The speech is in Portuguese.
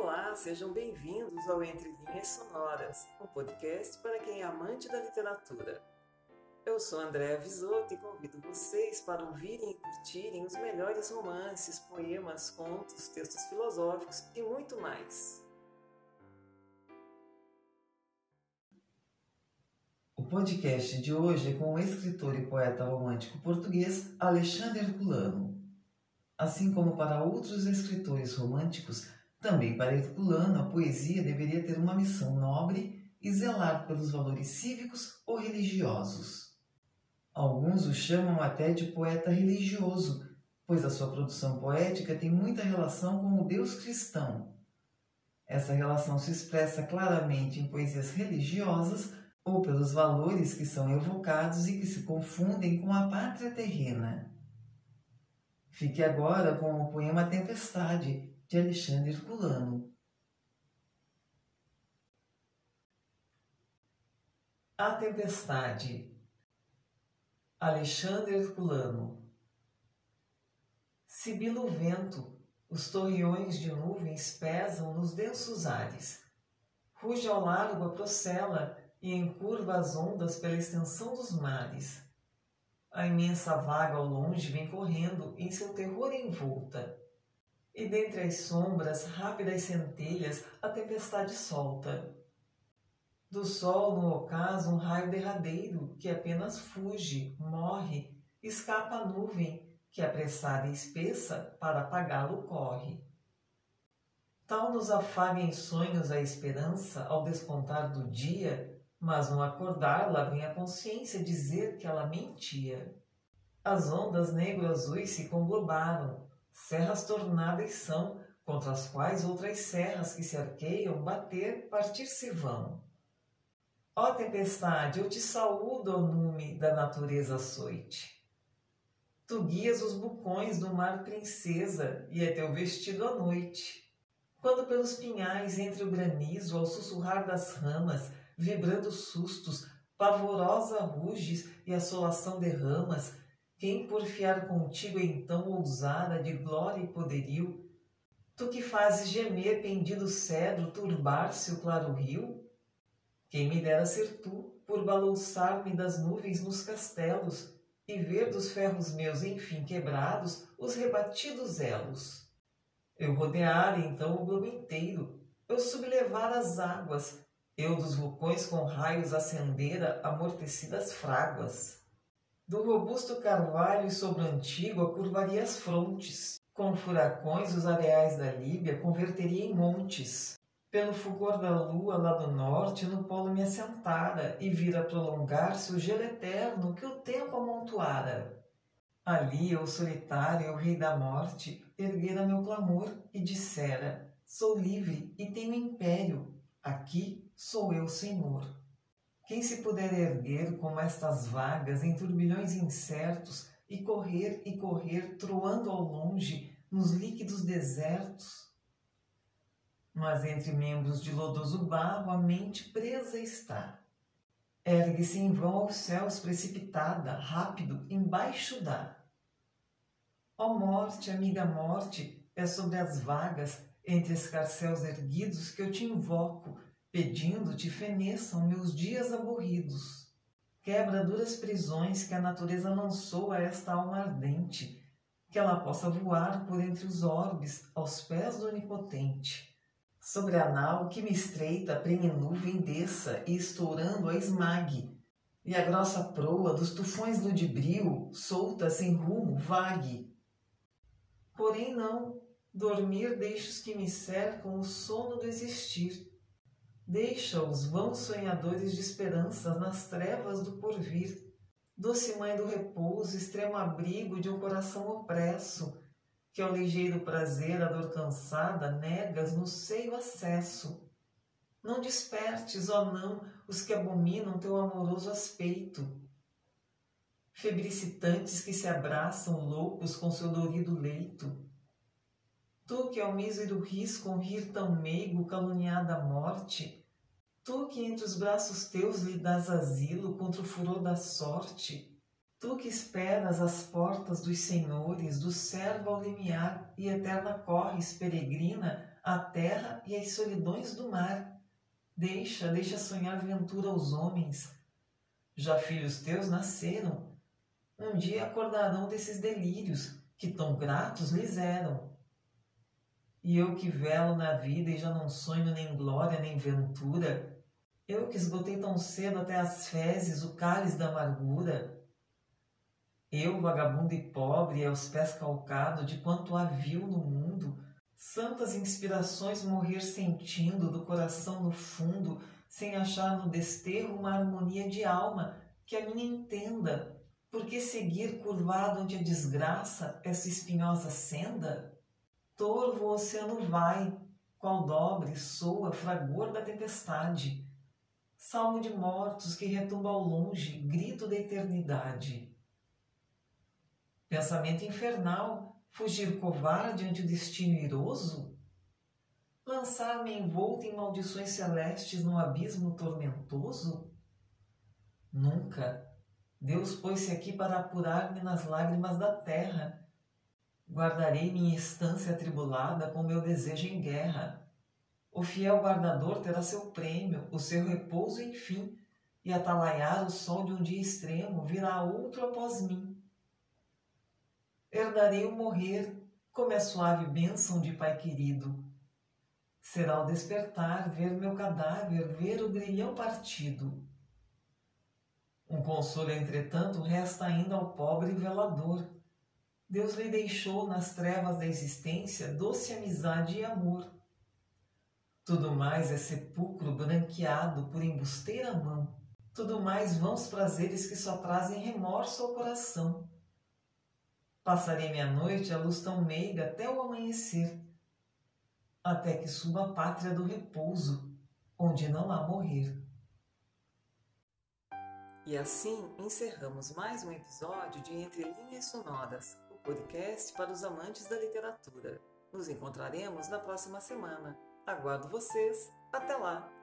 Olá, sejam bem-vindos ao Entre Linhas Sonoras, um podcast para quem é amante da literatura. Eu sou Andréa Visoto e convido vocês para ouvirem e curtirem os melhores romances, poemas, contos, textos filosóficos e muito mais. O podcast de hoje é com o escritor e poeta romântico português Alexandre Herculano. Assim como para outros escritores românticos, também para Herculano a poesia deveria ter uma missão nobre e zelar pelos valores cívicos ou religiosos. Alguns o chamam até de poeta religioso, pois a sua produção poética tem muita relação com o Deus cristão. Essa relação se expressa claramente em poesias religiosas ou pelos valores que são evocados e que se confundem com a pátria terrena. Fique agora com o poema Tempestade, de Alexandre Herculano. A Tempestade Alexandre Herculano Sibila o vento, os torreões de nuvens pesam nos densos ares. Ruge ao largo a procela e encurva as ondas pela extensão dos mares. A imensa vaga ao longe vem correndo em seu terror envolta e dentre as sombras rápidas centelhas a tempestade solta. Do sol no ocaso um raio derradeiro que apenas fuge, morre, escapa a nuvem que apressada e espessa para apagá-lo corre. Tal nos afaga em sonhos a esperança ao descontar do dia, mas no acordar lá vem a consciência dizer que ela mentia. As ondas negro-azuis se conglobaram, serras tornadas são, contra as quais outras serras que se arqueiam bater, partir-se vão. Ó tempestade, eu te saúdo ao nume da natureza açoite. Tu guias os bucões do mar princesa e é teu vestido à noite. Quando pelos pinhais entre o granizo ao sussurrar das ramas, vibrando sustos, pavorosa ruges e assolação derramas, quem porfiar contigo então ousada de glória e poderio? Tu que fazes gemer pendido cedro, turbar-se o claro rio? Quem me dera ser tu, por balouçar-me das nuvens nos castelos, e ver dos ferros meus enfim quebrados os rebatidos elos. Eu rodear então o globo inteiro, eu sublevar as águas, eu dos vulcões com raios acendera amortecidas fráguas. Do robusto carvalho e antigo curvaria as frontes. Com furacões os areais da Líbia converteria em montes. Pelo fulgor da lua lá do norte, no polo me assentara e vira prolongar-se o gelo eterno que o tempo amontoara. Ali eu solitário, o rei da morte, erguera meu clamor e dissera: Sou livre e tenho império, aqui sou eu senhor. Quem se puder erguer como estas vagas em turbilhões incertos e correr e correr troando ao longe nos líquidos desertos? Mas entre membros de lodoso barro a mente presa está. Ergue-se em vão aos céus precipitada, rápido, embaixo dá. Ó morte, amiga morte, é sobre as vagas, entre escarcéus erguidos que eu te invoco, pedindo-te feneçam meus dias aborridos. Quebra duras prisões que a natureza lançou a esta alma ardente, que ela possa voar por entre os orbes aos pés do Onipotente. Sobre a nau que me estreita, prene nuvem desça e estourando a esmague, e a grossa proa dos tufões ludibril, solta sem rumo, vague. Porém não, dormir deixo os que me cercam o sono do existir, Deixa os vãos sonhadores de esperanças nas trevas do porvir. Doce mãe do repouso, extremo abrigo de um coração opresso, que ao ligeiro prazer a dor cansada negas no seio acesso. Não despertes, ó não, os que abominam teu amoroso aspeito. Febricitantes que se abraçam loucos com seu dorido leito. Tu que ao mísero risco um rir tão meigo caluniada morte, Tu que entre os braços teus lhe dás asilo contra o furor da sorte, Tu que esperas as portas dos senhores, do servo ao limiar, e eterna corres, peregrina, a terra e as solidões do mar. Deixa, deixa sonhar ventura aos homens. Já filhos teus nasceram. Um dia acordarão desses delírios que tão gratos lhes eram. E eu que velo na vida e já não sonho nem glória nem ventura, eu que esgotei tão cedo até as fezes o cálice da amargura, eu, vagabundo e pobre, aos pés calcado de quanto há no mundo, santas inspirações morrer sentindo do coração no fundo, sem achar no desterro uma harmonia de alma que a minha entenda, porque seguir curvado ante a desgraça essa espinhosa senda? Torvo o oceano vai, qual dobre soa fragor da tempestade, salmo de mortos que retumba ao longe, grito da eternidade. Pensamento infernal, fugir covarde ante o destino iroso? Lançar-me envolto em maldições celestes num abismo tormentoso? Nunca. Deus pôs-se aqui para apurar-me nas lágrimas da terra. Guardarei minha estância atribulada com meu desejo em guerra. O fiel guardador terá seu prêmio, o seu repouso enfim, e atalaiar o sol de um dia extremo virá outro após mim herdarei o morrer como é suave bênção de Pai querido. Será o despertar ver meu cadáver, ver o grilhão partido. Um consolo, entretanto, resta ainda ao pobre velador. Deus lhe deixou nas trevas da existência doce amizade e amor. Tudo mais é sepulcro branqueado por embusteira mão. Tudo mais vãos prazeres que só trazem remorso ao coração. Passarei minha noite à luz tão meiga até o amanhecer, até que suba a pátria do repouso, onde não há morrer. E assim encerramos mais um episódio de Entre Linhas Sonoras, o podcast para os amantes da literatura. Nos encontraremos na próxima semana. Aguardo vocês. Até lá!